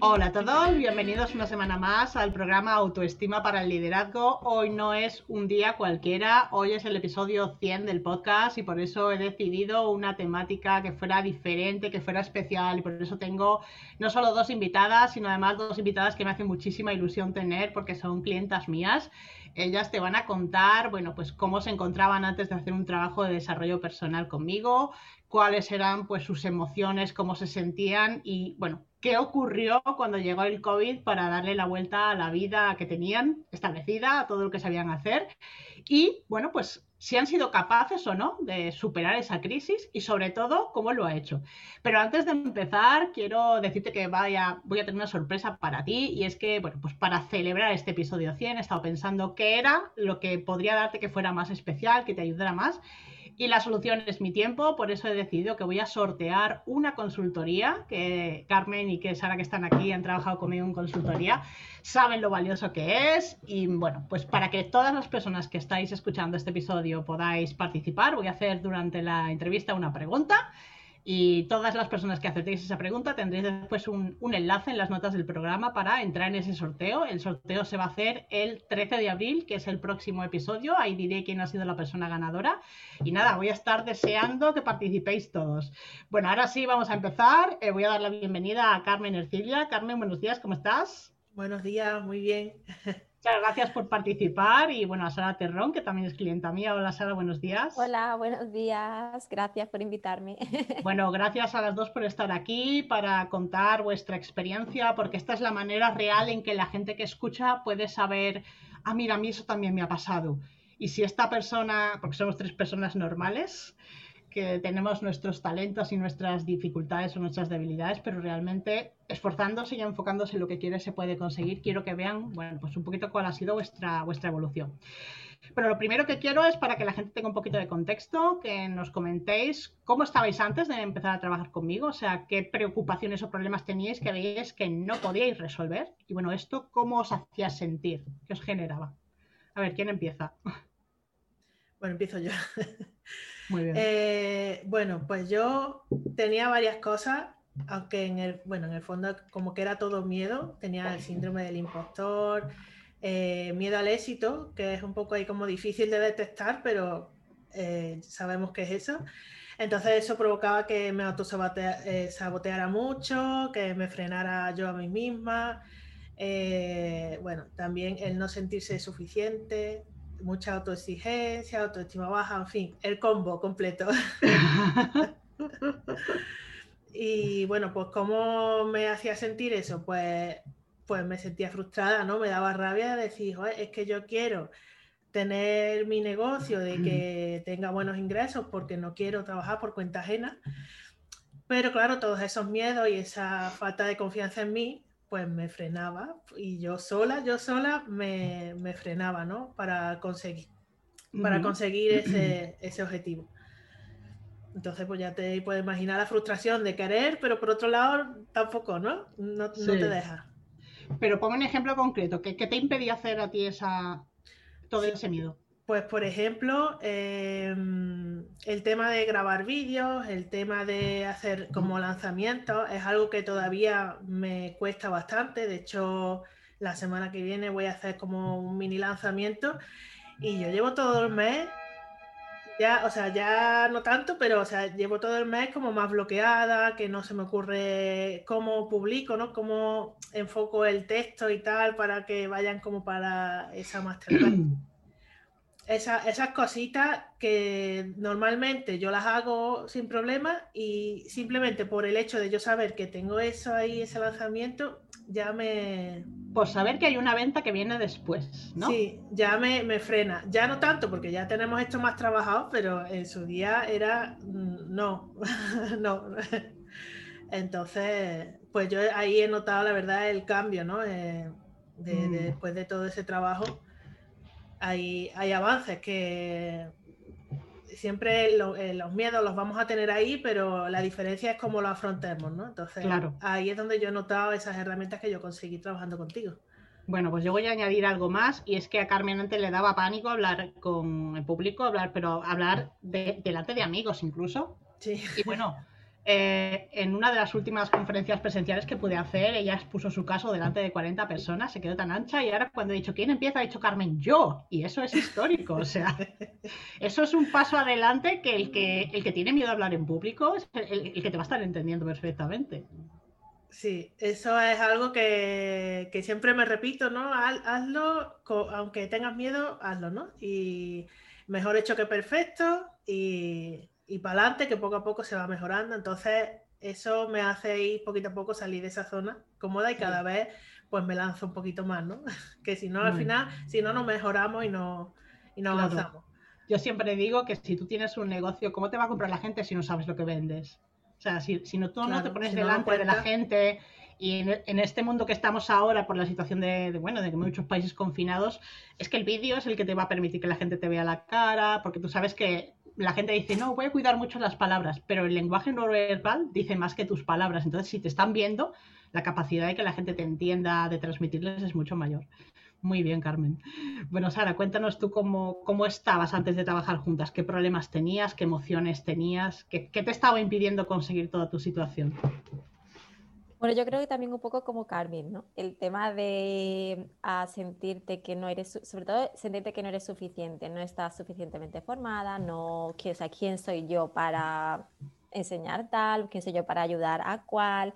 Hola a todos, bienvenidos una semana más al programa Autoestima para el Liderazgo. Hoy no es un día cualquiera, hoy es el episodio 100 del podcast y por eso he decidido una temática que fuera diferente, que fuera especial y por eso tengo no solo dos invitadas, sino además dos invitadas que me hacen muchísima ilusión tener porque son clientas mías. Ellas te van a contar, bueno, pues cómo se encontraban antes de hacer un trabajo de desarrollo personal conmigo, cuáles eran pues sus emociones, cómo se sentían y bueno, qué ocurrió cuando llegó el COVID para darle la vuelta a la vida que tenían establecida, a todo lo que sabían hacer y bueno, pues si han sido capaces o no de superar esa crisis y sobre todo cómo lo ha hecho. Pero antes de empezar, quiero decirte que vaya, voy a tener una sorpresa para ti y es que, bueno, pues para celebrar este episodio 100 he estado pensando qué era lo que podría darte que fuera más especial, que te ayudara más y la solución es mi tiempo, por eso he decidido que voy a sortear una consultoría, que Carmen y que Sara que están aquí han trabajado conmigo en consultoría, saben lo valioso que es. Y bueno, pues para que todas las personas que estáis escuchando este episodio podáis participar, voy a hacer durante la entrevista una pregunta y todas las personas que acertéis esa pregunta tendréis después un, enlace en las notas del programa para entrar en ese sorteo. El sorteo se va a hacer el 13 de abril, que es el próximo episodio. Ahí diré quién ha sido la persona ganadora. Y nada, voy a estar deseando que participéis todos. Bueno, ahora sí, vamos a empezar. Eh, voy a dar la bienvenida a Carmen Ercilia. Carmen, buenos días, ¿cómo estás? Buenos días, muy bien. Muchas gracias por participar y bueno, a Sara Terrón, que también es clienta mía. Hola Sara, buenos días. Hola, buenos días. Gracias por invitarme. Bueno, gracias a las dos por estar aquí para contar vuestra experiencia, porque esta es la manera real en que la gente que escucha puede saber, ah, mira, a mí eso también me ha pasado. Y si esta persona, porque somos tres personas normales, que tenemos nuestros talentos y nuestras dificultades o nuestras debilidades, pero realmente esforzándose y enfocándose en lo que quiere se puede conseguir. Quiero que vean, bueno, pues un poquito cuál ha sido vuestra, vuestra evolución. Pero lo primero que quiero es para que la gente tenga un poquito de contexto, que nos comentéis cómo estabais antes de empezar a trabajar conmigo, o sea, qué preocupaciones o problemas teníais que veíais que no podíais resolver. Y bueno, esto, ¿cómo os hacía sentir? ¿Qué os generaba? A ver, ¿quién empieza? Bueno, empiezo yo. Muy bien. Eh, bueno, pues yo tenía varias cosas, aunque en el, bueno, en el fondo como que era todo miedo, tenía el síndrome del impostor, eh, miedo al éxito, que es un poco ahí como difícil de detectar, pero eh, sabemos que es eso. Entonces eso provocaba que me autosaboteara mucho, que me frenara yo a mí misma. bueno, también el no sentirse suficiente, mucha autoexigencia, autoestima baja, en fin, el combo completo. y bueno, pues ¿cómo me hacía sentir eso? Pues, pues me sentía frustrada, ¿no? Me daba rabia decir, es que yo quiero tener mi negocio, de que tenga buenos ingresos, porque no quiero trabajar por cuenta ajena. Pero claro, todos esos miedos y esa falta de confianza en mí pues me frenaba y yo sola, yo sola me, frenaba, ¿no? Para conseguir, para conseguir ese, objetivo. Entonces, pues ya te puedes imaginar la frustración de querer, pero por otro lado, tampoco, ¿no? No, te deja. Pero ponme un ejemplo concreto. ¿Qué, te impedía hacer a ti esa, todo ese miedo? Pues, por ejemplo, em, el tema de grabar vídeos, el tema de hacer como lanzamientos, es algo que todavía me cuesta bastante. De hecho, la semana que viene voy a hacer como un mini lanzamiento y yo llevo todo el mes Ya, o sea, ya no tanto, pero o sea, llevo todo el mes como más bloqueada, que no se me ocurre cómo publico, ¿no? Cómo enfoco el texto y tal para que vayan como para esa masterclass. esas cositas que normalmente yo las hago sin problema y simplemente por el hecho de yo saber que tengo eso ahí, ese lanzamiento, ya me... Por saber que hay una venta que viene después, ¿no? Sí, ya me, me frena. Ya no tanto porque ya tenemos esto más trabajado, pero en su día era mm, no, no. Entonces, pues yo ahí he notado la verdad el cambio, ¿no? Eh, de, mm. después de todo ese trabajo hay, avances que siempre eh, los miedos los vamos a tener ahí, pero la diferencia es cómo lo afrontemos, ¿no? Entonces, ahí es donde yo he notado esas herramientas que yo conseguí trabajando contigo. Bueno, pues yo voy a añadir algo más y es que a Carmen antes le daba pánico hablar con el público, hablar, pero hablar delante de amigos incluso. Sí. Y bueno, eh, en una de las últimas conferencias presenciales que pude hacer, ella expuso su caso delante de 40 personas, se quedó tan ancha y ahora cuando he dicho, ¿quién empieza? Ha dicho Carmen, yo. Y eso es histórico. O sea, eso es un paso adelante que el que, el que tiene miedo a hablar en público es el, que te va a estar entendiendo perfectamente. Sí, eso es algo que, siempre me repito, ¿no? Hazlo, aunque tengas miedo, hazlo, ¿no? Y mejor hecho que perfecto y y para adelante, que poco a poco se va mejorando. Entonces, eso me hace ir poquito a poco salir de esa zona cómoda y cada vez pues me lanzo un poquito más, ¿no? que si no, al final, si no, no mejoramos y no, y no avanzamos. Yo siempre digo que si tú tienes un negocio, ¿cómo te va a comprar la gente si no sabes lo que vendes? O sea, si, si no, tú no te pones delante de la gente y en, este mundo que estamos ahora por la situación de, de, bueno, de muchos países confinados, es que el vídeo es el que te va a permitir que la gente te vea la cara, porque tú sabes que la gente dice, no, voy a cuidar mucho las palabras, pero el lenguaje no verbal dice más que tus palabras. Entonces, si te están viendo, la capacidad de que la gente te entienda, de transmitirles, es mucho mayor. Muy bien, Carmen. Bueno, Sara, cuéntanos tú cómo, cómo estabas antes de trabajar juntas, qué problemas tenías, qué emociones tenías, qué, qué te estaba impidiendo conseguir toda tu situación. Bueno, yo creo que también un poco como Carmen, ¿no? El tema de sentirte que no eres, sobre todo sentirte que no eres suficiente, no estás suficientemente formada, no, o sea, ¿quién soy yo para enseñar tal? ¿Quién soy yo para ayudar a cuál?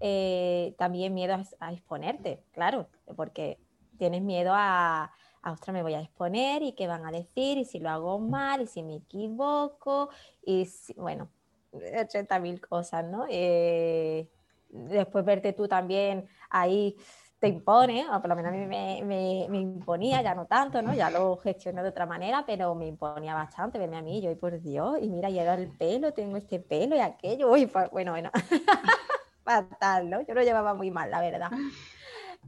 Eh, también miedo a, exponerte, claro, porque tienes miedo a, a, ostras, me voy a exponer y qué van a decir, y si lo hago mal, y si me equivoco, y bueno, 80 mil cosas, ¿no? Eh, después verte tú también ahí te impone, o por lo menos a mí me, me, imponía, ya no tanto, ¿no? Ya lo gestioné de otra manera, pero me imponía bastante verme a mí, yo, y por Dios, y mira, llega el pelo, tengo este pelo y aquello, uy, pues, bueno, bueno, fatal, ¿no? Yo lo llevaba muy mal, la verdad.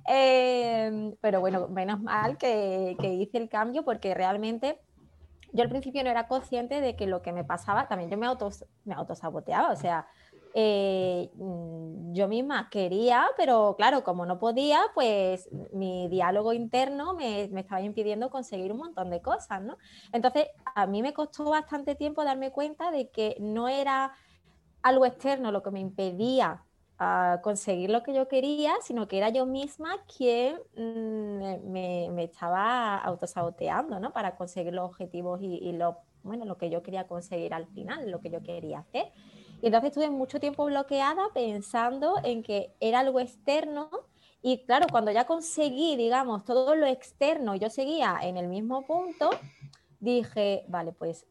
Em, pero bueno, menos mal que, que hice el cambio porque realmente yo al principio no era consciente de que lo que me pasaba, también yo me, autos, me autosaboteaba, o sea, eh, mm, yo misma quería, pero claro, como no podía, pues mi diálogo interno me, me, estaba impidiendo conseguir un montón de cosas, ¿no? Entonces, a mí me costó bastante tiempo darme cuenta de que no era algo externo lo que me impedía conseguir lo que yo quería, sino que era yo misma quien mm, me, estaba autosaboteando, ¿no? Para conseguir los objetivos y, lo, bueno, lo que yo quería conseguir al final, lo que yo quería hacer. Y entonces estuve mucho tiempo bloqueada pensando en que era algo externo y claro, cuando ya conseguí, digamos, todo lo externo, yo seguía en el mismo punto, dije, vale, pues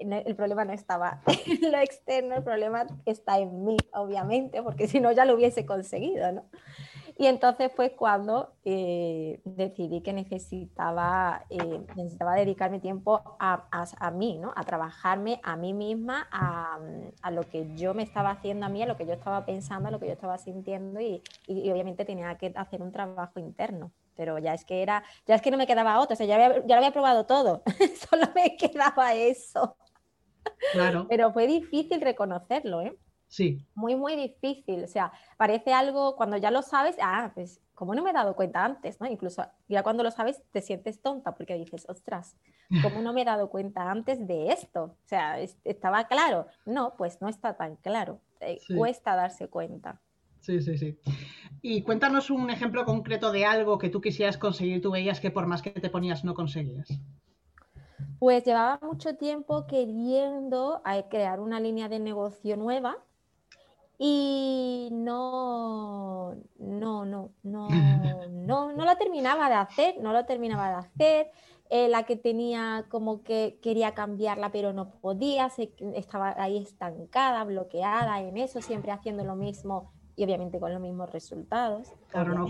el problema no estaba en lo externo, el problema está en mí, obviamente, porque si no ya lo hubiese conseguido, ¿no? Y entonces fue cuando eh, decidí que necesitaba, eh, necesitaba dedicarme tiempo a, a, mí, ¿no? A trabajarme a mí misma, a, a, lo que yo me estaba haciendo a mí, a lo que yo estaba pensando, a lo que yo estaba sintiendo y, y, obviamente tenía que hacer un trabajo interno pero ya es que era, ya es que no me quedaba otro, o sea, ya, ya lo había probado todo, solo me quedaba eso. Claro. Pero fue difícil reconocerlo, ¿eh? Sí. Muy, muy difícil. O sea, parece algo, cuando ya lo sabes, ah, pues, ¿cómo no me he dado cuenta antes? ¿no? Incluso ya cuando lo sabes te sientes tonta porque dices, ostras, ¿cómo no me he dado cuenta antes de esto? O sea, estaba claro. No, pues no está tan claro. Eh, cuesta darse cuenta. Sí, sí, sí. Y cuéntanos un ejemplo concreto de algo que tú quisieras conseguir, tú veías que por más que te ponías no conseguías. Pues llevaba mucho tiempo queriendo eh, crear una línea de negocio nueva y no, no, no, no, no, no lo terminaba de hacer, no lo terminaba de hacer. Eh, la que tenía como que quería cambiarla pero no podía, se, estaba ahí estancada, bloqueada en eso, siempre haciendo lo mismo y obviamente con los mismos resultados. Claro, no,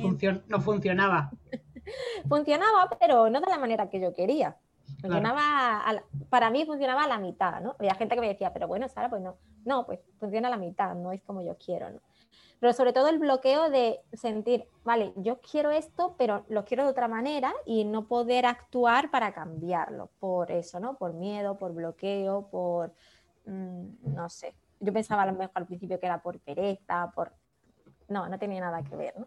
no funcionaba. funcionaba, pero no de la manera que yo quería. Funcionaba, para mí funcionaba a la mitad, ¿no? Había gente que me decía, pero bueno, Sara, pues no, no, pues funciona a la mitad, no es como yo quiero, ¿no? Pero sobre todo el bloqueo de sentir, vale, yo quiero esto, pero lo quiero de otra manera y no poder actuar para cambiarlo, por eso, ¿no? Por miedo, por bloqueo, por, mm, no sé. Yo pensaba a lo mejor al principio que era por pereza, por... No, no tenía nada que ver, ¿no?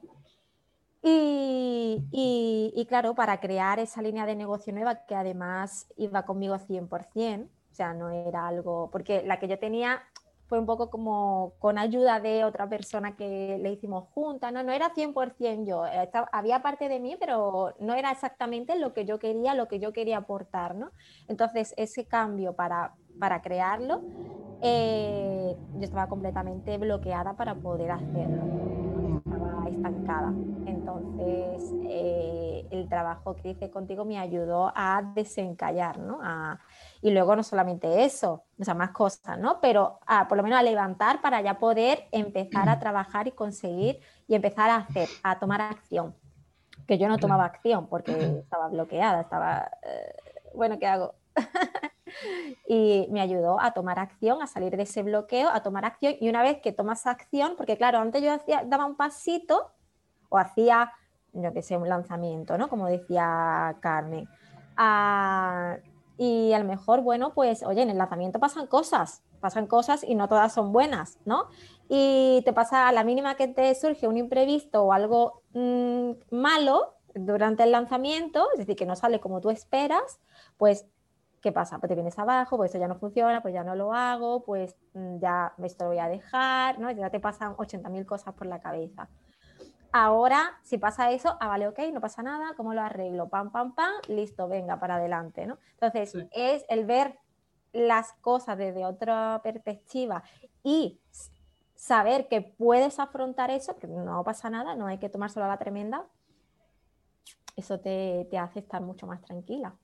Y, claro, para crear esa línea de negocio nueva que además iba conmigo 100%, o sea, no era algo, porque la que yo tenía fue un poco como con ayuda de otra persona que le hicimos juntas, ¿no? No era 100% yo, había parte de mí, pero no era exactamente lo que yo quería, lo que yo quería aportar, ¿no? Entonces, ese cambio para, para crearlo, eh, yo estaba completamente bloqueada para poder hacerlo, estaba estancada. Entonces, eh, el trabajo que hice contigo me ayudó a desencallar, ¿no? y luego no solamente eso, o sea, más cosas, ¿no? Pero por lo menos a levantar para ya poder empezar a trabajar y conseguir y empezar a hacer, a tomar acción. Que yo no tomaba acción porque estaba bloqueada, estaba, eh, bueno, ¿qué hago? y me ayudó a tomar acción, a salir de ese bloqueo, a tomar acción. Y una vez que tomas acción, porque claro, antes yo daba un pasito o hacía, yo que sé, un lanzamiento, ¿no? Como decía Carmen. Ah, y a lo mejor, bueno, pues, oye, en el lanzamiento pasan cosas, pasan cosas y no todas son buenas, ¿no? Y te pasa a la mínima que te surge un imprevisto o algo mm, malo durante el lanzamiento, es decir, que no sale como tú esperas, pues ¿qué pasa? Pues te vienes abajo, pues eso ya no funciona, pues ya no lo hago, pues mm, ya esto lo voy a dejar, ¿no? Ya te pasan 80.000 cosas por la cabeza. Ahora, si pasa eso, ah, vale, ok, no pasa nada, ¿cómo lo arreglo? Pam, pam, pam, listo, venga, para adelante, ¿no? Entonces, es el ver las cosas desde otra perspectiva y saber que puedes afrontar eso, que no pasa nada, no hay que tomárselo a la tremenda, eso te, te hace estar mucho más tranquila.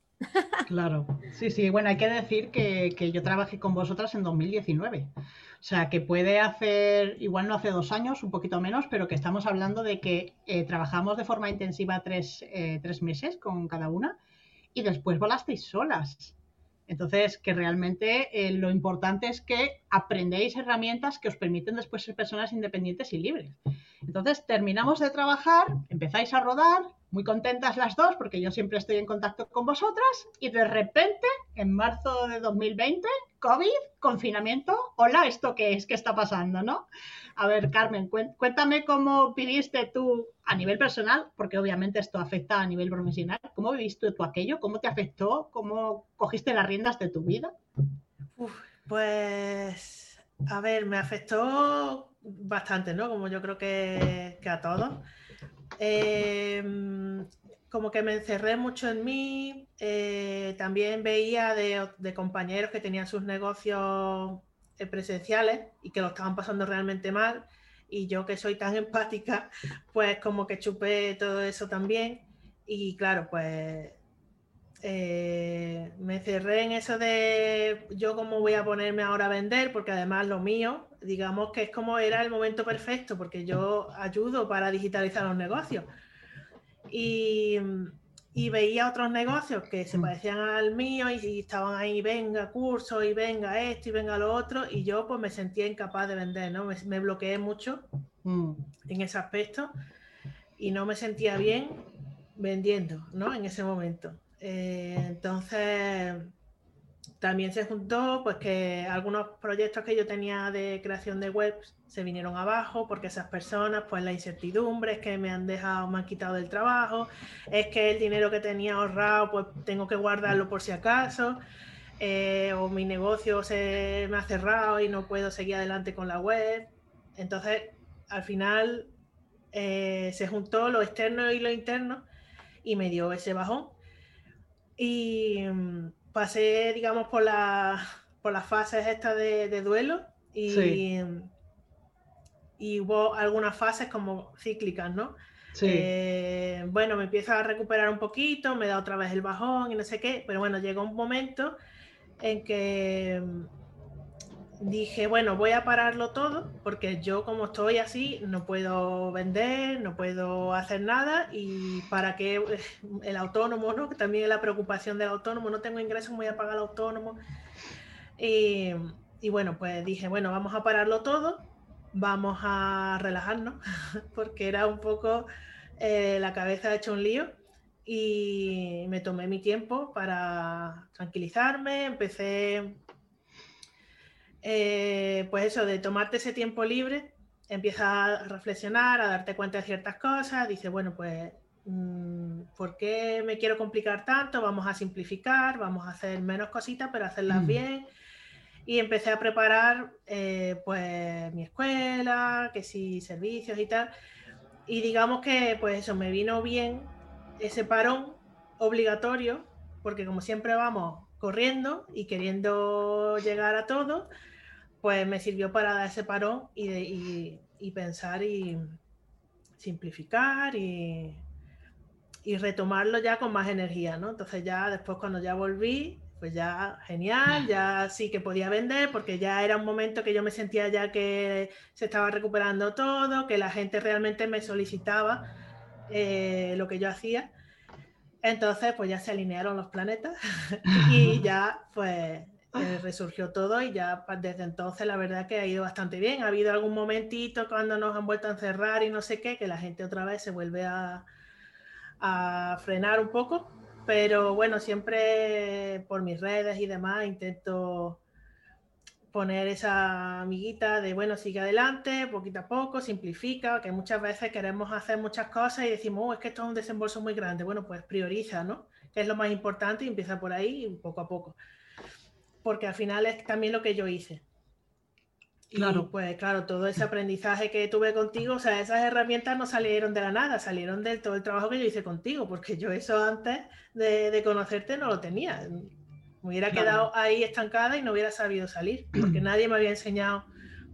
Claro, sí, sí, bueno, hay que decir que, que, yo trabajé con vosotras en 2019. O sea, que puede hacer, igual no hace dos años, un poquito menos, pero que estamos hablando de que eh, trabajamos de forma intensiva tres, eh, tres, meses con cada una y después volasteis solas. Entonces, que realmente eh, lo importante es que aprendéis herramientas que os permiten después ser personas independientes y libres. Entonces, terminamos de trabajar, empezáis a rodar, muy contentas las dos porque yo siempre estoy en contacto con vosotras y de repente, en marzo de 2020, COVID, confinamiento, hola, ¿esto qué es? ¿Qué está pasando? ¿No? A ver, Carmen, cuéntame cómo viviste tú a nivel personal, porque obviamente esto afecta a nivel profesional, ¿cómo viviste tú aquello? ¿Cómo te afectó? ¿Cómo cogiste las riendas de tu vida? pues, a ver, me afectó bastante, ¿no? Como yo creo que, a todos. Em, como que me encerré mucho en mí, eh, también veía de, compañeros que tenían sus negocios eh, presenciales y que lo estaban pasando realmente mal y yo que soy tan empática, pues como que chupé todo eso también. Y claro, pues eh, me cerré en eso de yo cómo voy a ponerme ahora a vender, porque además lo mío, digamos que es como era el momento perfecto, porque yo ayudo para digitalizar los negocios. Y, y veía otros negocios que se mm. parecían al mío y, estaban ahí, venga, curso, y venga esto, y venga lo otro, y yo pues me sentía incapaz de vender, ¿no? Me, bloqueé mucho mm. en ese aspecto y no me sentía bien vendiendo, ¿no? En ese momento. Eh, entonces, también se juntó pues que algunos proyectos que yo tenía de creación de webs se vinieron abajo porque esas personas, pues la incertidumbre es que me han dejado, me han quitado del trabajo, es que el dinero que tenía ahorrado, pues tengo que guardarlo por si acaso, eh, o mi negocio se me ha cerrado y no puedo seguir adelante con la web. Entonces, al final eh, se juntó lo externo y lo interno y me dio ese bajón. Y mm, pasé, digamos, por, la, por las fases estas de, duelo y, y hubo algunas fases como cíclicas, ¿no? Eh, bueno, me empiezo a recuperar un poquito, me da otra vez el bajón y no sé qué, pero bueno, llegó un momento en que dije, bueno, voy a pararlo todo porque yo como estoy así no puedo vender, no puedo hacer nada y para que el autónomo, ¿no? Que también es la preocupación del autónomo, no tengo ingresos, voy a pagar al autónomo. Y, y bueno, pues dije, bueno, vamos a pararlo todo, vamos a relajarnos porque era un poco eh, la cabeza ha hecho un lío y me tomé mi tiempo para tranquilizarme, empecé, eh, pues eso, de tomarte ese tiempo libre, empiezas a reflexionar, a darte cuenta de ciertas cosas, dices, bueno, pues, mm, ¿por qué me quiero complicar tanto? Vamos a simplificar, vamos a hacer menos cositas, pero hacerlas mm. bien. Y empecé a preparar, eh, pues, mi escuela, que sí, servicios y tal y digamos que pues eso, me vino bien ese parón obligatorio, porque como siempre vamos corriendo y queriendo llegar a todo, pues me sirvió para dar ese parón y, y, pensar y simplificar y, y, retomarlo ya con más energía, ¿no? Entonces ya después cuando ya volví, pues ya genial, ya sí que podía vender porque ya era un momento que yo me sentía ya que se estaba recuperando todo, que la gente realmente me solicitaba eh, lo que yo hacía. Entonces, pues ya se alinearon los planetas y ya pues eh, resurgió todo y ya desde entonces la verdad que ha ido bastante bien. Ha habido algún momentito cuando nos han vuelto a encerrar y no sé qué, que la gente otra vez se vuelve a, a frenar un poco, pero bueno, siempre por mis redes y demás intento poner esa amiguita de, bueno, sigue adelante, poquito a poco, simplifica, que muchas veces queremos hacer muchas cosas y decimos, oh, es que esto es un desembolso muy grande. Bueno, pues prioriza, ¿no? Que es lo más importante y empieza por ahí poco a poco. Porque al final es también lo que yo hice. Claro. pues claro, todo ese aprendizaje que tuve contigo, o sea, esas herramientas no salieron de la nada, salieron de todo el trabajo que yo hice contigo, porque yo eso antes de, conocerte no lo tenía. Me hubiera quedado ahí estancada y no hubiera sabido salir, porque nadie me había enseñado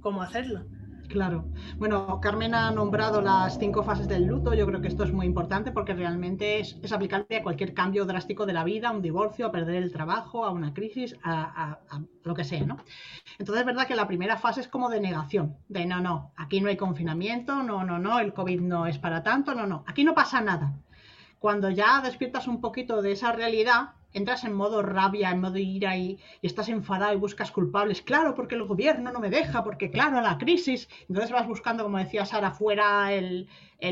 cómo hacerlo. Claro. Bueno, Carmen ha nombrado las cinco fases del luto. Yo creo que esto es muy importante porque realmente es, aplicable a cualquier cambio drástico de la vida, a un divorcio, a perder el trabajo, a una crisis, a, lo que sea, ¿no? Entonces es verdad que la primera fase es como de negación, de no, no, aquí no hay confinamiento, no, no, no, el COVID no es para tanto, no, no, aquí no pasa nada. Cuando ya despiertas un poquito de esa realidad, entras en modo rabia, en modo ira y, estás enfadado y buscas culpables. Claro, porque el gobierno no me deja, porque claro, la crisis. Entonces vas buscando, como decía Sara, fuera el,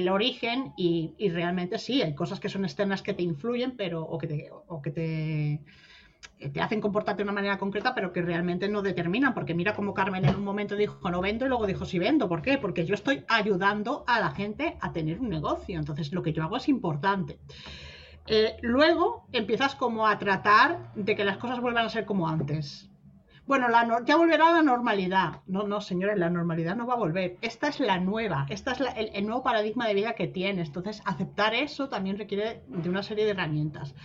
origen y, realmente sí, hay cosas que son externas que te influyen, pero o que te, o que te, te hacen comportarte de una manera concreta, pero que realmente no determinan. Porque mira como Carmen en un momento dijo no vendo y luego dijo sí vendo. ¿Por qué? Porque yo estoy ayudando a la gente a tener un negocio. Entonces lo que yo hago es importante. Eh, luego empiezas como a tratar de que las cosas vuelvan a ser como antes. Bueno, ya volverá a la normalidad. No, no, señores, la normalidad no va a volver. Esta es la nueva, esta es el, nuevo paradigma de vida que tienes. Entonces, aceptar eso también requiere de una serie de herramientas.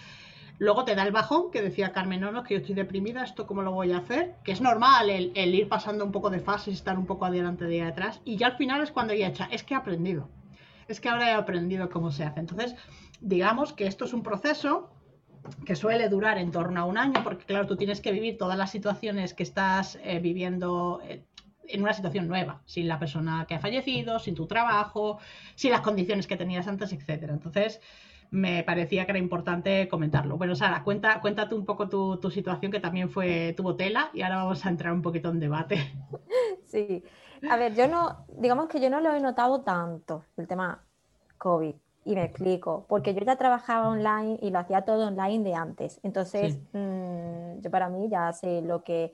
Luego te da el bajón, que decía Carmen, no, no, que yo estoy deprimida, ¿esto cómo lo voy a hacer? Que es normal el, ir pasando un poco de fases, estar un poco adelante y atrás. Y ya al final es cuando ya echa, es que he aprendido. Es que ahora he aprendido cómo se hace. Entonces, digamos que esto es un proceso que suele durar en torno a un año, porque claro, tú tienes que vivir todas las situaciones que estás eh, viviendo eh, en una situación nueva, sin la persona que ha fallecido, sin tu trabajo, sin las condiciones que tenías antes, etcétera. Entonces, me parecía que era importante comentarlo. Bueno, Sara, cuenta, cuéntate un poco tu, tu situación, que también fue, tuvo tela, y ahora vamos a entrar un poquito en debate. Sí, a ver, yo no, digamos que yo no lo he notado tanto, el tema COVID. Y me explico, porque yo ya trabajaba online y lo hacía todo online de antes. Entonces, mm, yo para mí ya sé lo que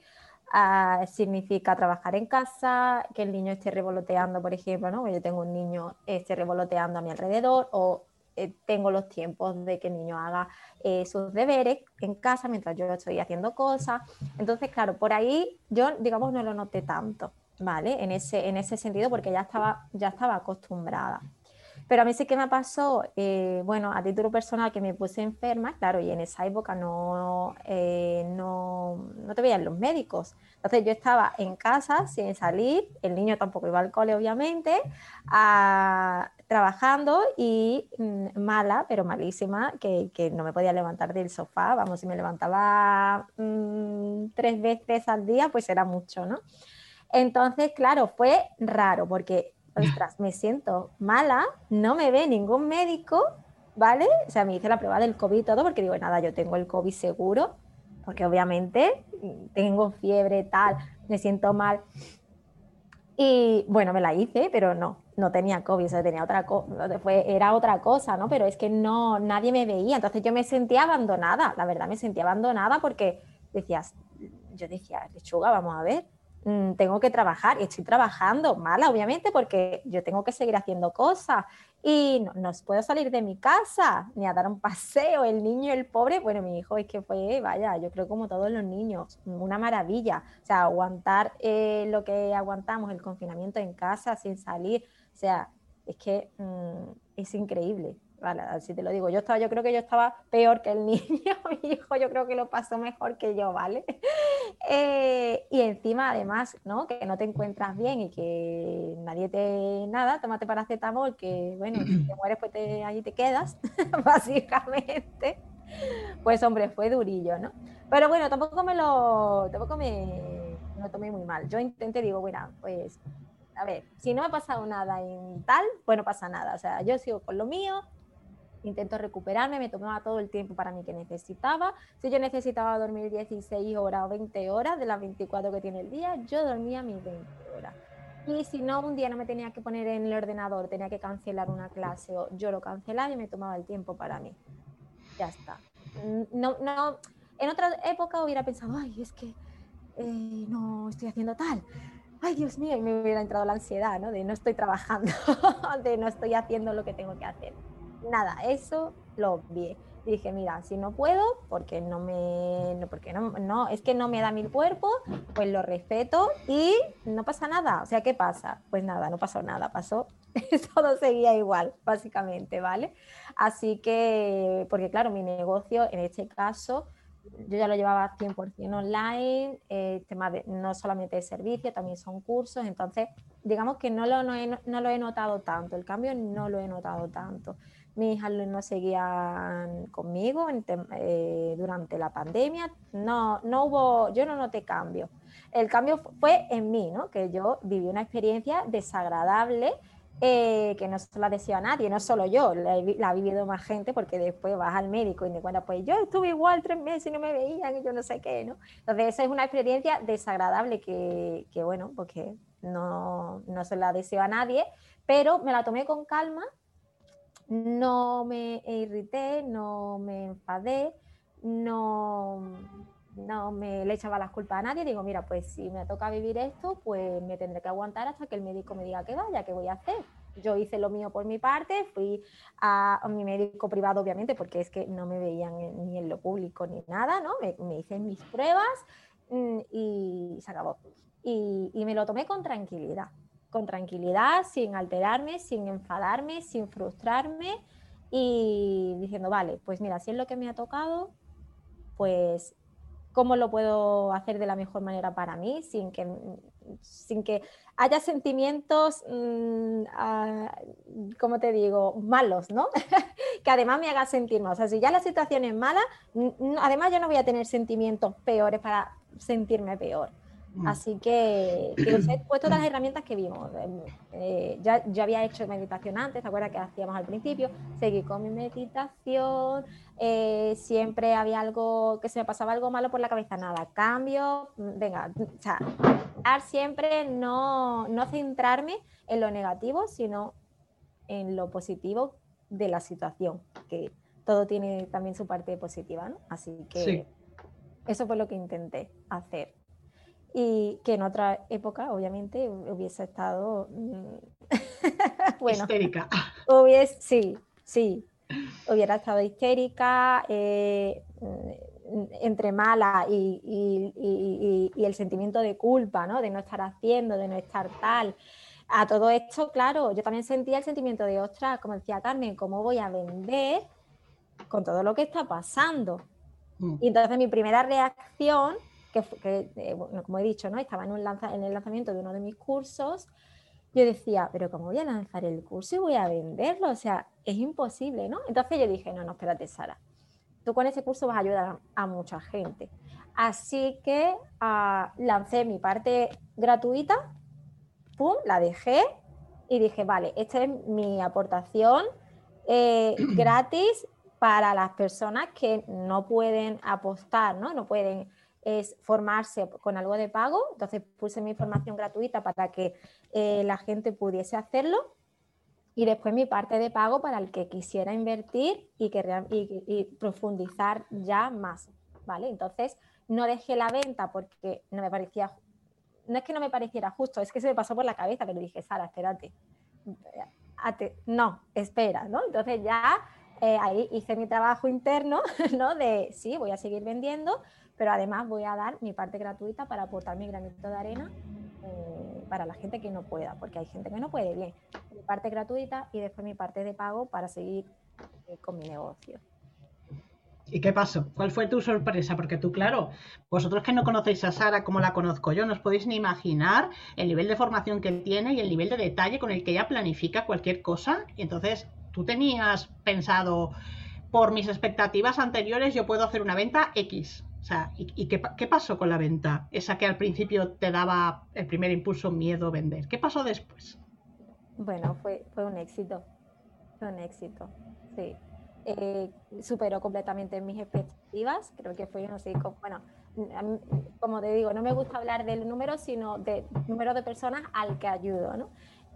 ah, significa trabajar en casa, que el niño esté revoloteando, por ejemplo, ¿no? Yo tengo un niño esté revoloteando a mi alrededor o eh, tengo los tiempos de que el niño haga eh, sus deberes en casa mientras yo estoy haciendo cosas. Entonces, claro, por ahí yo, digamos, no lo noté tanto, ¿vale? En ese, en ese sentido, porque ya estaba, ya estaba acostumbrada. Pero a mí sí que me pasó, eh, bueno, a título personal que me puse enferma, claro, y en esa época no, eh, no, no te veían los médicos. Entonces yo estaba en casa sin salir, el niño tampoco iba al cole, obviamente, trabajando y mm, mala, pero malísima, que, que, no me podía levantar del sofá. Vamos, si me levantaba mm, tres veces al día, pues era mucho, ¿no? Entonces, claro, fue raro porque, ostras, me siento mala, no me ve ningún médico, ¿vale? O sea, me hice la prueba del COVID y todo porque digo, nada, yo tengo el COVID seguro, porque obviamente tengo fiebre, tal, me siento mal. Y bueno, me la hice, pero no, no tenía COVID, o sea, tenía otra cosa, era otra cosa, ¿no? Pero es que no, nadie me veía, entonces yo me sentía abandonada, la verdad me sentía abandonada porque decías, yo decía, lechuga, vamos a ver, tengo que trabajar y estoy trabajando mala, obviamente, porque yo tengo que seguir haciendo cosas y no, puedo salir de mi casa ni a dar un paseo. El niño, el pobre, bueno, mi hijo es que fue, vaya, yo creo como todos los niños, una maravilla. O sea, aguantar eh, lo que aguantamos, el confinamiento en casa sin salir, o sea, es que mm, es increíble. Vale, así te lo digo. Yo estaba, yo creo que yo estaba peor que el niño. Mi hijo, yo creo que lo pasó mejor que yo, ¿vale? Eh, y encima, además, ¿no? Que no te encuentras bien y que nadie te nada, tómate paracetamol, que bueno, si te mueres, pues te, allí te quedas, básicamente. Pues hombre, fue durillo, ¿no? Pero bueno, tampoco me lo, tampoco me, me lo tomé muy mal. Yo intenté, digo, bueno, pues a ver, si no me ha pasado nada en tal, pues no pasa nada. O sea, yo sigo con lo mío, intento recuperarme, me tomaba todo el tiempo para mí que necesitaba. Si yo necesitaba dormir 16 horas o 20 horas de las 24 que tiene el día, yo dormía mis 20 horas. Y si no, un día no me tenía que poner en el ordenador, tenía que cancelar una clase, o yo lo cancelaba y me tomaba el tiempo para mí. Ya está. No, no, en otra época hubiera pensado, ay, es que eh, no estoy haciendo tal. Ay, Dios mío, y me hubiera entrado la ansiedad, ¿no? De no estoy trabajando, de no estoy haciendo lo que tengo que hacer nada, eso lo vi. dije, mira, si no puedo, porque no me, no, porque no, no, es que no me da mi cuerpo, pues lo respeto y no pasa nada. O sea, ¿qué pasa? Pues nada, no pasó nada, pasó, todo seguía igual, básicamente, ¿vale? Así que, porque claro, mi negocio en este caso, yo ya lo llevaba 100% online, eh, tema de, no solamente de servicio, también son cursos, entonces digamos que no lo, no, no lo he notado tanto, el cambio no lo he notado tanto mis alumnos seguían conmigo eh, durante la pandemia. No, no hubo, yo no noté cambio. El cambio fue en mí, ¿no? que yo viví una experiencia desagradable eh, que no se la decía a nadie, no solo yo, la, ha vivido más gente porque después vas al médico y te cuentas, pues yo estuve igual tres meses y no me veían y yo no sé qué, ¿no? Entonces esa es una experiencia desagradable que, que bueno, porque no, no se la deseo a nadie, pero me la tomé con calma no me irrité, no me enfadé, no, no me le echaba las culpas a nadie. Digo, mira, pues si me toca vivir esto, pues me tendré que aguantar hasta que el médico me diga que vaya, ¿qué voy a hacer? Yo hice lo mío por mi parte, fui a, mi médico privado, obviamente, porque es que no me veían ni en lo público ni nada, ¿no? Me, hice mis pruebas mm, y se acabó. y me lo tomé con tranquilidad con tranquilidad, sin alterarme, sin enfadarme, sin frustrarme y diciendo, vale, pues mira, si es lo que me ha tocado, pues cómo lo puedo hacer de la mejor manera para mí, sin que, sin que haya sentimientos, mm, ah, como te digo, malos, ¿no? que además me haga sentir mal. O sea, si ya la situación es mala, además yo no voy a tener sentimientos peores para sentirme peor. Mm. Así que, os he puesto todas las herramientas que vimos. Em, eh, ya, yo había hecho meditación antes, ¿te acuerdas que hacíamos al principio? Seguí con mi meditación, eh, siempre había algo, que se me pasaba algo malo por la cabeza, nada, cambio, mm, venga, o sea, siempre no, no centrarme en lo negativo, sino en lo positivo de la situación, que todo tiene también su parte positiva, ¿no? Así que eso fue lo que intenté hacer y que en otra época, obviamente, hubiese estado... Mm, bueno, histérica. Hubiese, sí, sí, hubiera estado histérica, eh, mm, entre mala y, y, y, y, el sentimiento de culpa, ¿no? De no estar haciendo, de no estar tal. A todo esto, claro, yo también sentía el sentimiento de, ostras, como decía Carmen, ¿cómo voy a vender con todo lo que está pasando? Mm. Y entonces mi primera reacción, que, eh, como he dicho, ¿no? estaba en, un en el lanzamiento de uno de mis cursos, yo decía, pero ¿cómo voy a lanzar el curso y voy a venderlo? O sea, es imposible, ¿no? Entonces yo dije, no, no, espérate, Sara, tú con ese curso vas a ayudar a, mucha gente. Así que ah, lancé mi parte gratuita, pum, la dejé y dije, vale, esta es mi aportación eh, gratis para las personas que no pueden apostar, ¿no? No pueden es formarse con algo de pago. Entonces puse mi formación gratuita para que eh, la gente pudiese hacerlo. Y después mi parte de pago para el que quisiera invertir y, que, y, profundizar ya más. ¿vale? Entonces no dejé la venta porque no me parecía, no es que no me pareciera justo, es que se me pasó por la cabeza, pero dije, Sara, espérate. No, espera, ¿no? Entonces ya eh, ahí hice mi trabajo interno, ¿no? De sí, voy a seguir vendiendo, pero además voy a dar mi parte gratuita para aportar mi granito de arena eh, para la gente que no pueda, porque hay gente que no puede, bien, mi parte gratuita y después mi parte de pago para seguir eh, con mi negocio. ¿Y qué pasó? ¿Cuál fue tu sorpresa? Porque tú, claro, vosotros que no conocéis a Sara como la conozco yo, no os podéis ni imaginar el nivel de formación que tiene y el nivel de detalle con el que ella planifica cualquier cosa. Y entonces, tú tenías pensado, por mis expectativas anteriores, yo puedo hacer una venta X. O sea, ¿y, qué, pasó con la venta? Esa que al principio te daba el primer impulso miedo vender. ¿Qué pasó después? Bueno, fue, un éxito. Fue un éxito, sí. Eh, superó completamente mis expectativas. Creo que fue, sé, como, bueno, como te digo, no me gusta hablar del número, sino del número de personas al que ayudo, ¿no?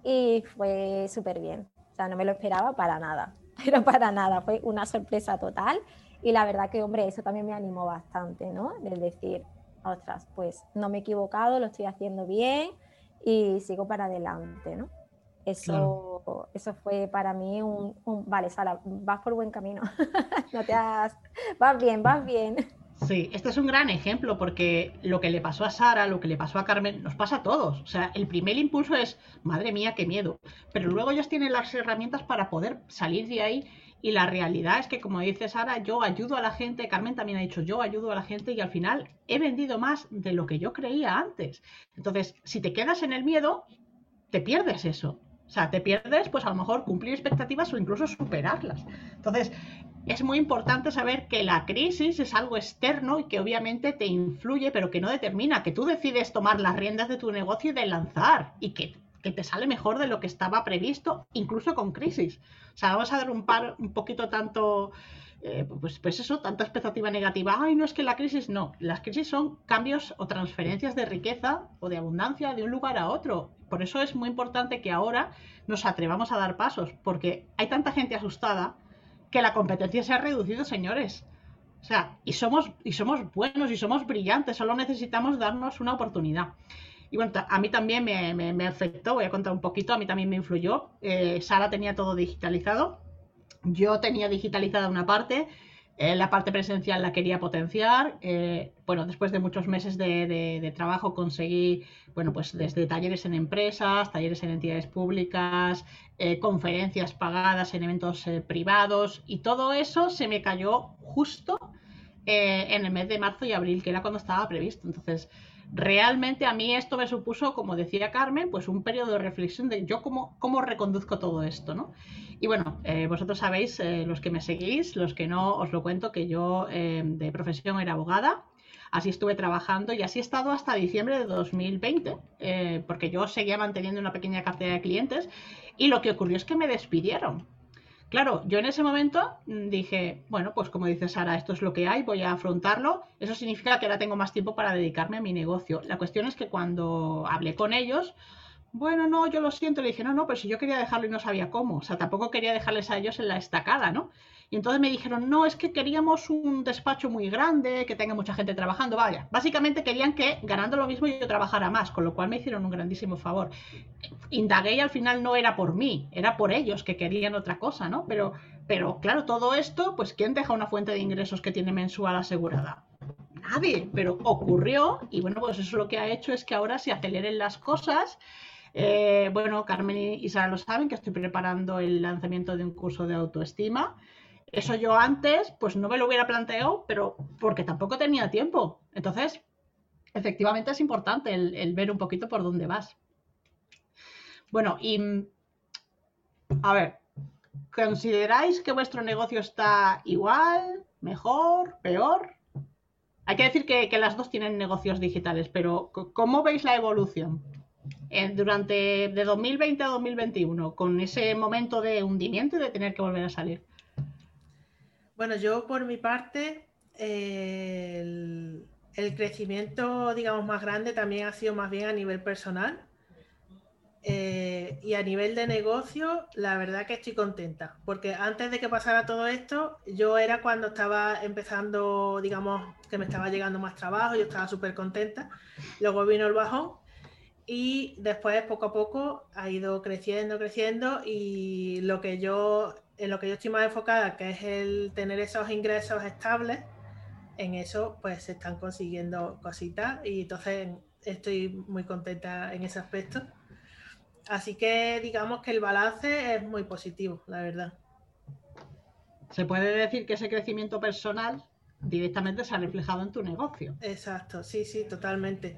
Y fue súper bien. O sea, no me lo esperaba para nada, pero para nada. Fue una sorpresa total y la verdad que, hombre, eso también me animó bastante, ¿no? El decir, ostras, pues no me he equivocado, lo estoy haciendo bien y sigo para adelante, ¿no? Eso, eso fue para mí un, vale, Sara, vas por buen camino. no te has, vas bien, vas bien. Sí, este es un gran ejemplo porque lo que le pasó a Sara, lo que le pasó a Carmen, nos pasa a todos. O sea, el primer impulso es, madre mía, qué miedo. Pero luego ellos tienen las herramientas para poder salir de ahí y la realidad es que, como dice Sara, yo ayudo a la gente, Carmen también ha dicho, yo ayudo a la gente y al final he vendido más de lo que yo creía antes. Entonces, si te quedas en el miedo, te pierdes eso. O sea, te pierdes, pues a lo mejor cumplir expectativas o incluso superarlas. Entonces, es muy importante saber que la crisis es algo externo y que obviamente te influye, pero que no determina, que tú decides tomar las riendas de tu negocio y de lanzar y que que te sale mejor de lo que estaba previsto, incluso con crisis. O sea, vamos a dar un par, un poquito tanto, eh, pues, pues eso, tanta expectativa negativa. Ay, no es que la crisis, no. Las crisis son cambios o transferencias de riqueza o de abundancia de un lugar a otro. Por eso es muy importante que ahora nos atrevamos a dar pasos, porque hay tanta gente asustada que la competencia se ha reducido, señores. O sea, y somos, y somos buenos y somos brillantes, solo necesitamos darnos una oportunidad. Y bueno, a mí también me, afectó, voy a contar un poquito, a mí también me influyó. Eh, Sara tenía todo digitalizado, yo tenía digitalizada una parte, eh, la parte presencial la quería potenciar. Eh, bueno, después de muchos meses de, trabajo conseguí, bueno, pues desde talleres en empresas, talleres en entidades públicas, conferencias pagadas en eventos privados y todo eso se me cayó justo en el mes de marzo y abril, que era cuando estaba previsto. Entonces, realmente a mí esto me supuso, como decía Carmen, pues un periodo de reflexión de yo cómo, cómo reconduzco todo esto, ¿no? Y bueno, eh, vosotros sabéis, eh, los que me seguís, los que no, os lo cuento, que yo eh, de profesión era abogada, así estuve trabajando y así he estado hasta diciembre de 2020, porque yo seguía manteniendo una pequeña cartera de clientes y lo que ocurrió es que me despidieron. Claro, yo en ese momento mm, dije, bueno, pues como dice Sara, esto es lo que hay, voy a afrontarlo. Eso significa que ahora tengo más tiempo para dedicarme a mi negocio. La cuestión es que cuando hablé con ellos, bueno, no, yo lo siento, le dije, no, no, pero si yo quería dejarlo y no sabía cómo. O sea, tampoco quería dejarles a ellos en la estacada, ¿no? Y entonces me dijeron, no, es que queríamos un despacho muy grande, que tenga mucha gente trabajando. Vaya, básicamente querían que ganando lo mismo yo trabajara más, con lo cual me hicieron un grandísimo favor. Indagué y al final no era por mí, era por ellos que querían otra cosa, ¿no? Pero, pero claro, todo esto, pues ¿quién deja una fuente de ingresos que tiene mensual asegurada? Nadie, pero ocurrió y bueno, pues eso lo que ha hecho es que ahora se aceleren las cosas Eh, bueno, Carmen y Sara lo saben que estoy preparando el lanzamiento de un curso de autoestima. Eso yo antes, pues no me lo hubiera planteado, pero porque tampoco tenía tiempo. Entonces, efectivamente es importante el, ver un poquito por dónde vas. Bueno, y a ver, ¿consideráis que vuestro negocio está igual, mejor, peor? Hay que decir que, las dos tienen negocios digitales, pero ¿cómo veis la evolución? Durante de 2020 a 2021, con ese momento de hundimiento y de tener que volver a salir. Bueno, yo por mi parte, el, crecimiento, digamos, más grande también ha sido más bien a nivel personal. Eh, y a nivel de negocio, la verdad que estoy contenta, porque antes de que pasara todo esto, yo era cuando estaba empezando, digamos, que me estaba llegando más trabajo, yo estaba súper contenta. Luego vino el bajón y después poco a poco ha ido creciendo, creciendo y lo que yo en lo que yo estoy más enfocada, que es el tener esos ingresos estables, en eso pues se están consiguiendo cositas y entonces estoy muy contenta en ese aspecto. Así que digamos que el balance es muy positivo, la verdad. Se puede decir que ese crecimiento personal directamente se ha reflejado en tu negocio. Exacto, sí, sí, totalmente.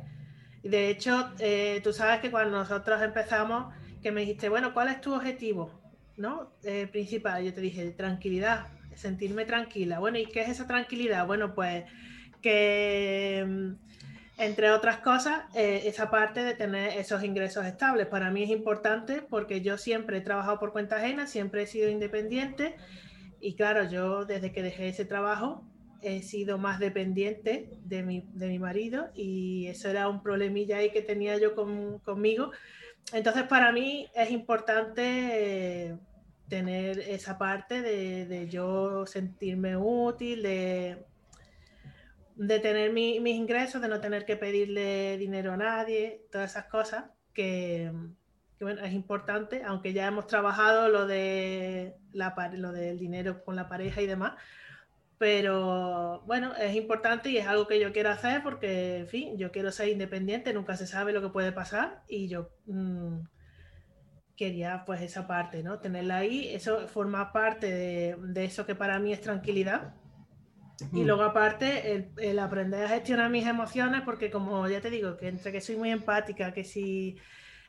De hecho, eh, tú sabes que cuando nosotros empezamos, que me dijiste, bueno, ¿cuál es tu objetivo? ¿No? Eh, principal, yo te dije, tranquilidad, sentirme tranquila. Bueno, ¿y qué es esa tranquilidad? Bueno, pues que, mm, entre otras cosas, eh, esa parte de tener esos ingresos estables. Para mí es importante porque yo siempre he trabajado por cuenta ajena, siempre he sido independiente y claro, yo desde que dejé ese trabajo he sido más dependiente de mi, de mi marido y eso era un problemilla ahí que tenía yo conmigo. Entonces, para mí es importante tener esa parte de, yo sentirme útil, de, de tener mis ingresos, de no tener que pedirle dinero a nadie, todas esas cosas que, bueno, es importante, aunque ya hemos trabajado lo, de la, lo del dinero con la pareja y demás, pero bueno, es importante y es algo que yo quiero hacer porque, en fin, yo quiero ser independiente, nunca se sabe lo que puede pasar y yo... Mm, quería pues esa parte, ¿no? Tenerla ahí, eso forma parte de, eso que para mí es tranquilidad. Y luego aparte el, aprender a gestionar mis emociones, porque como ya te digo, que entre que soy muy empática, que si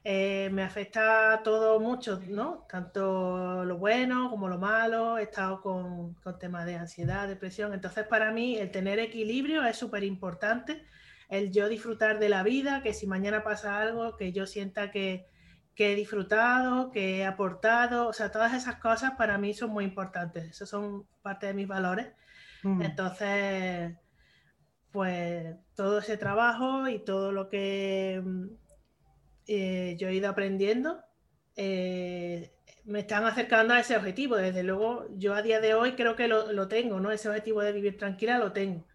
eh, me afecta todo mucho, ¿no? Tanto lo bueno como lo malo, he estado con, con temas de ansiedad, depresión, entonces para mí el tener equilibrio es súper importante, el yo disfrutar de la vida, que si mañana pasa algo, que yo sienta que, que he disfrutado, que he aportado, o sea, todas esas cosas para mí son muy importantes, esos son parte de mis valores. Mm. Entonces, pues todo ese trabajo y todo lo que eh, yo he ido aprendiendo eh, me están acercando a ese objetivo. Desde luego, yo a día de hoy creo que lo, lo tengo, ¿no? Ese objetivo de vivir tranquila lo tengo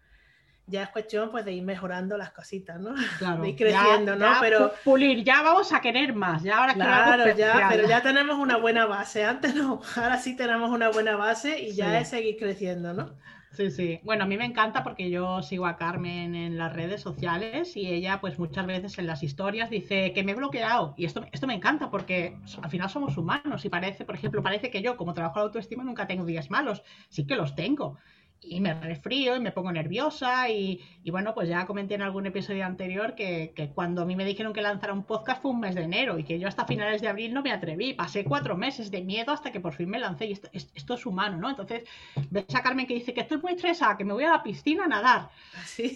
ya es cuestión pues de ir mejorando las cositas, ¿no? Claro, de ir creciendo, ¿no? pero pulir, ya vamos a querer más, ya ahora Claro, ya, pero ya tenemos una buena base, antes no, ahora sí tenemos una buena base y ya es seguir creciendo, ¿no? Sí, sí. Bueno, a mí me encanta porque yo sigo a Carmen en las redes sociales y ella, pues muchas veces en las historias dice que me he bloqueado. Y esto, esto me encanta porque al final somos humanos y parece, por ejemplo, parece que yo, como trabajo la autoestima, nunca tengo días malos. Sí que los tengo y me resfrío y me pongo nerviosa y, bueno, pues ya comenté en algún episodio anterior que, cuando a mí me dijeron que lanzara un podcast fue un mes de enero y que yo hasta finales de abril no me atreví, pasé cuatro meses de miedo hasta que por fin me lancé y esto, es humano, ¿no? Entonces ves a Carmen que dice que estoy muy estresada, que me voy a la piscina a nadar.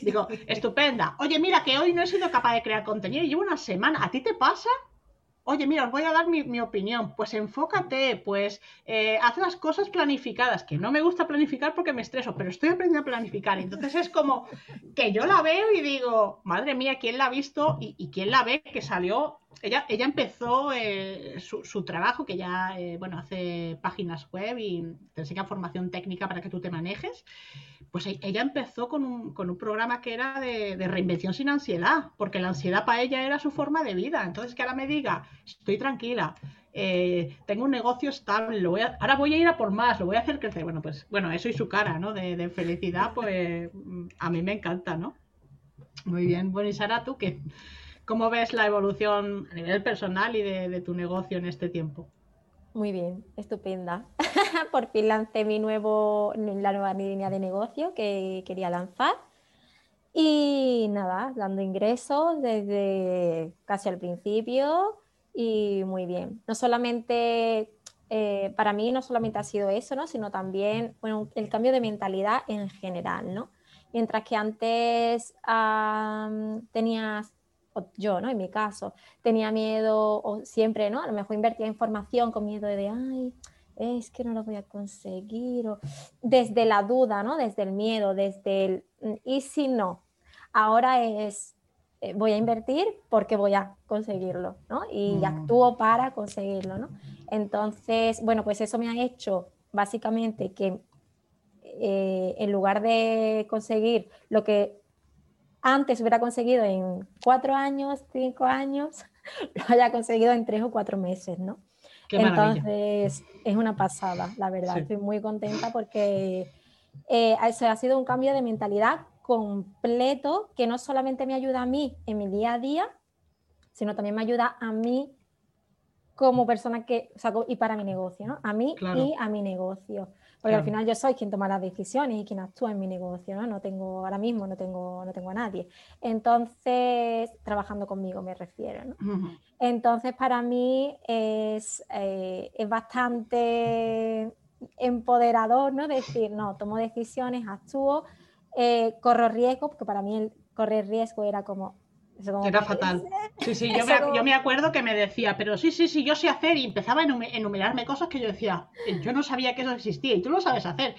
Digo, estupenda. Oye, mira que hoy no he sido capaz de crear contenido y llevo una semana. ¿A ti te pasa? Oye, mira, os voy a dar mi, opinión. Pues enfócate, pues eh, haz las cosas planificadas, que no me gusta planificar porque me estreso, pero estoy aprendiendo a planificar. Entonces es como que yo la veo y digo, madre mía, ¿quién la ha visto y, y quién la ve que salió ella, ella empezó eh, su, trabajo, que ya, eh, bueno, hace páginas web y te enseña formación técnica para que tú te manejes. Pues e, ella empezó con un, con un programa que era de, reinvención sin ansiedad, porque la ansiedad para ella era su forma de vida. Entonces, que ahora me diga, estoy tranquila, eh, tengo un negocio estable, voy ahora voy a ir a por más, lo voy a hacer crecer. Bueno, pues, bueno, eso y su cara, ¿no? De, de felicidad, pues a mí me encanta, ¿no? Muy bien. Bueno, y Sara, ¿tú qué? ¿Cómo ves la evolución a nivel personal y de, tu negocio en este tiempo? Muy bien, estupenda. Por fin lancé mi nuevo, la nueva línea de negocio que quería lanzar. Y nada, dando ingresos desde casi al principio y muy bien. No solamente, eh, para mí no solamente ha sido eso, ¿no? sino también bueno, el cambio de mentalidad en general. ¿no? Mientras que antes tenías yo, ¿no? En mi caso, tenía miedo, o siempre, ¿no? A lo mejor invertía información con miedo de, ay, es que no lo voy a conseguir, o desde la duda, ¿no? Desde el miedo, desde el, mm, ¿y si no? Ahora es, eh, voy a invertir porque voy a conseguirlo, ¿no? Y mm. actúo para conseguirlo, ¿no? Entonces, bueno, pues eso me ha hecho básicamente que eh, en lugar de conseguir lo que antes hubiera conseguido en cuatro años, cinco años, lo haya conseguido en tres o cuatro meses, ¿no? Entonces, es una pasada, la verdad. Estoy muy contenta porque eh, eso ha sido un cambio de mentalidad completo que no solamente me ayuda a mí en mi día a día, sino también me ayuda a mí como persona que, o y para mi negocio, ¿no? A mí y a mi negocio. Porque al final yo soy quien toma las decisiones y quien actúa en mi negocio, ¿no? No tengo, ahora mismo no tengo, no tengo a nadie. Entonces, trabajando conmigo me refiero, ¿no? Entonces, para mí es, eh, es bastante empoderador, ¿no? Decir, no, tomo decisiones, actúo, eh, corro riesgo, porque para mí el correr riesgo era como, era fatal. Sí, sí, yo me, acuerdo que me decía, pero sí, sí, sí, yo sé hacer y empezaba a enumerarme cosas que yo decía, eh, yo no sabía que eso existía y tú lo sabes hacer.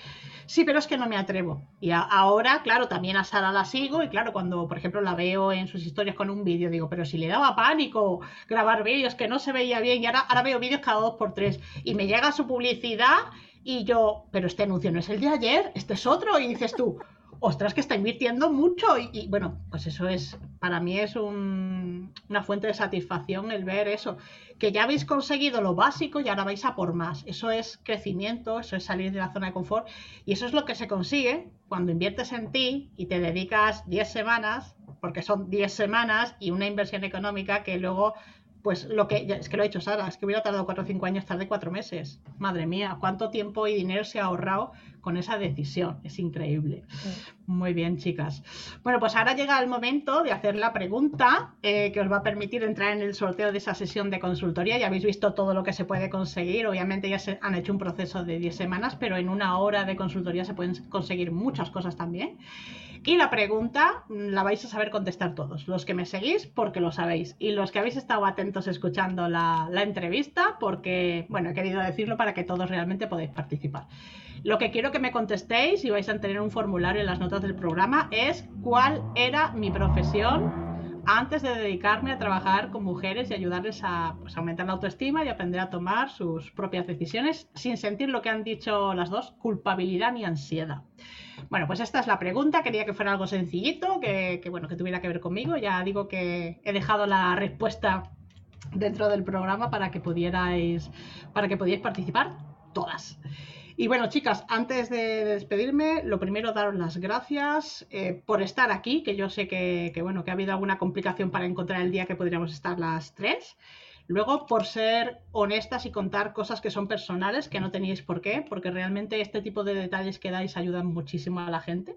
Sí, pero es que no me atrevo. Y ahora, claro, también a Sara la sigo y claro, cuando, por ejemplo, la veo en sus historias con un vídeo, digo, pero si le daba pánico grabar vídeos que no se veía bien y ahora, ahora veo vídeos cada dos por tres y me llega su publicidad y yo, pero este anuncio no es el de ayer, este es otro y dices tú, ostras, que está invirtiendo mucho. Y, bueno, pues eso es, para mí es una fuente de satisfacción el ver eso, que ya habéis conseguido lo básico y ahora vais a por más. Eso es crecimiento, eso es salir de la zona de confort y eso es lo que se consigue cuando inviertes en ti y te dedicas 10 semanas, porque son 10 semanas y una inversión económica que luego pues lo que, es que lo ha dicho Sara, es que hubiera tardado 4 o 5 años, tarde 4 meses. Madre mía, cuánto tiempo y dinero se ha ahorrado con esa decisión. Es increíble. Muy bien, chicas. Bueno, pues ahora llega el momento de hacer la pregunta eh, que os va a permitir entrar en el sorteo de esa sesión de consultoría. Ya habéis visto todo lo que se puede conseguir. Obviamente ya se han hecho un proceso de 10 semanas, pero en una hora de consultoría se pueden conseguir muchas cosas también. Y la pregunta mm, la vais a saber contestar todos, los que me seguís porque lo sabéis y los que habéis estado atentos escuchando la, la entrevista porque, bueno, he querido decirlo para que todos realmente podáis participar. Lo que quiero que me contestéis y vais a tener un formulario en las notas del programa es cuál era mi profesión antes de dedicarme a trabajar con mujeres y ayudarles a pues, aumentar la autoestima y aprender a tomar sus propias decisiones sin sentir lo que han dicho las dos, culpabilidad ni ansiedad. Bueno, pues esta es la pregunta. Quería que fuera algo sencillito, que, que, bueno, que tuviera que ver conmigo. Ya digo que he dejado la respuesta dentro del programa para que pudierais, para que pudierais participar todas. Y bueno, chicas, antes de despedirme, lo primero daros las gracias eh, por estar aquí, que yo sé que, bueno, que ha habido alguna complicación para encontrar el día que podríamos estar las tres. Luego, por ser honestas y contar cosas que son personales, que no teníais por qué, porque realmente este tipo de detalles que dais ayudan muchísimo a la gente.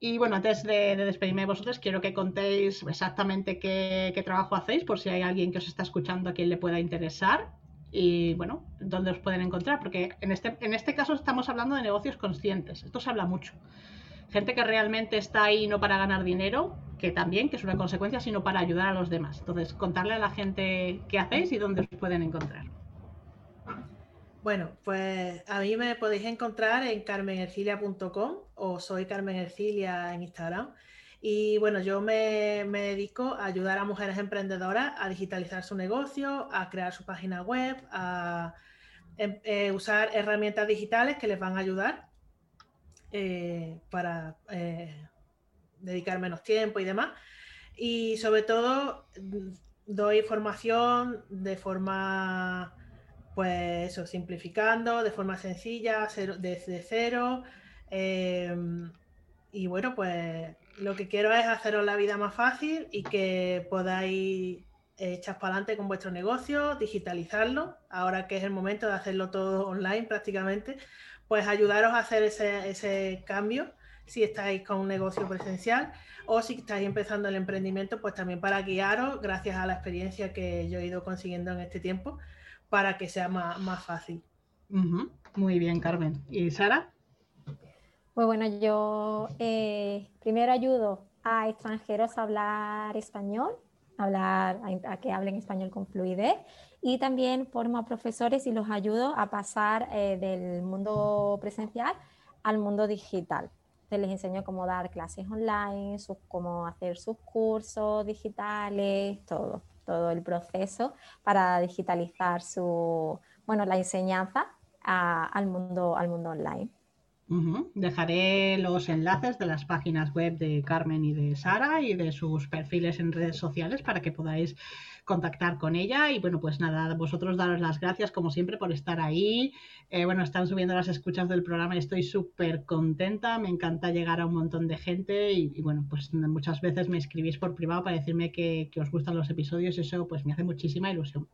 Y bueno, antes de, despedirme de vosotros, quiero que contéis exactamente qué, qué, trabajo hacéis, por si hay alguien que os está escuchando a quien le pueda interesar y bueno, dónde os pueden encontrar, porque en este, en este caso estamos hablando de negocios conscientes, esto se habla mucho. Gente que realmente está ahí no para ganar dinero, que también, que es una consecuencia, sino para ayudar a los demás. Entonces, contarle a la gente qué hacéis y dónde os pueden encontrar. Bueno, pues a mí me podéis encontrar en carmenercilia.com o soy Carmen Ercilia en Instagram. Y bueno, yo me, dedico a ayudar a mujeres emprendedoras a digitalizar su negocio, a crear su página web, a em, eh, usar herramientas digitales que les van a ayudar eh, para eh, dedicar menos tiempo y demás. Y sobre todo doy formación de forma, pues eso, simplificando, de forma sencilla, desde cero. Y bueno, pues lo que quiero es haceros la vida más fácil y que podáis echar para adelante con vuestro negocio, digitalizarlo, ahora que es el momento de hacerlo todo online prácticamente, pues ayudaros a hacer ese, ese cambio si estáis con un negocio presencial o si estáis empezando el emprendimiento, pues también para guiaros gracias a la experiencia que yo he ido consiguiendo en este tiempo para que sea más, más fácil. Muy bien, Carmen. ¿Y Sara? Pues bueno, yo eh, primero ayudo a extranjeros a hablar español, hablar, a, que hablen español con fluidez y también formo a profesores y los ayudo a pasar eh, del mundo presencial al mundo digital. les enseño cómo dar clases online, cómo hacer sus cursos digitales, todo, todo el proceso para digitalizar su, bueno, la enseñanza al, mundo, al mundo online. Dejaré los enlaces de las páginas web de Carmen y de Sara y de sus perfiles en redes sociales para que podáis contactar con ella. Y bueno, pues nada, vosotros daros las gracias como siempre por estar ahí. Eh, bueno, están subiendo las escuchas del programa y estoy súper contenta. Me encanta llegar a un montón de gente y, bueno, pues muchas veces me escribís por privado para decirme que, que, os gustan los episodios. Eso pues me hace muchísima ilusión.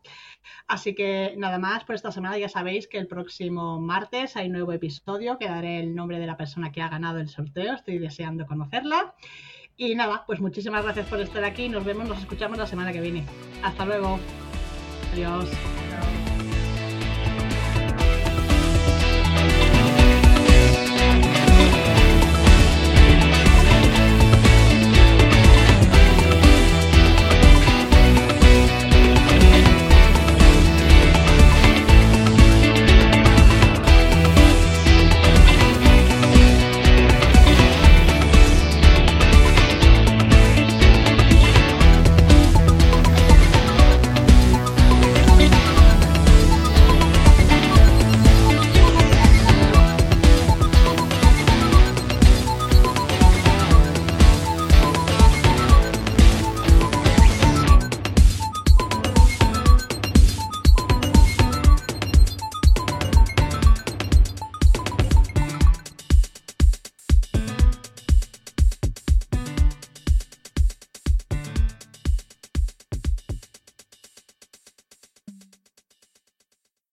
Así que nada más por esta semana. Ya sabéis que el próximo martes hay nuevo episodio que daré el nombre de la persona que ha ganado el sorteo. Estoy deseando conocerla. Y nada, pues muchísimas gracias por estar aquí. Nos vemos, nos escuchamos la semana que viene. Hasta luego. Adiós.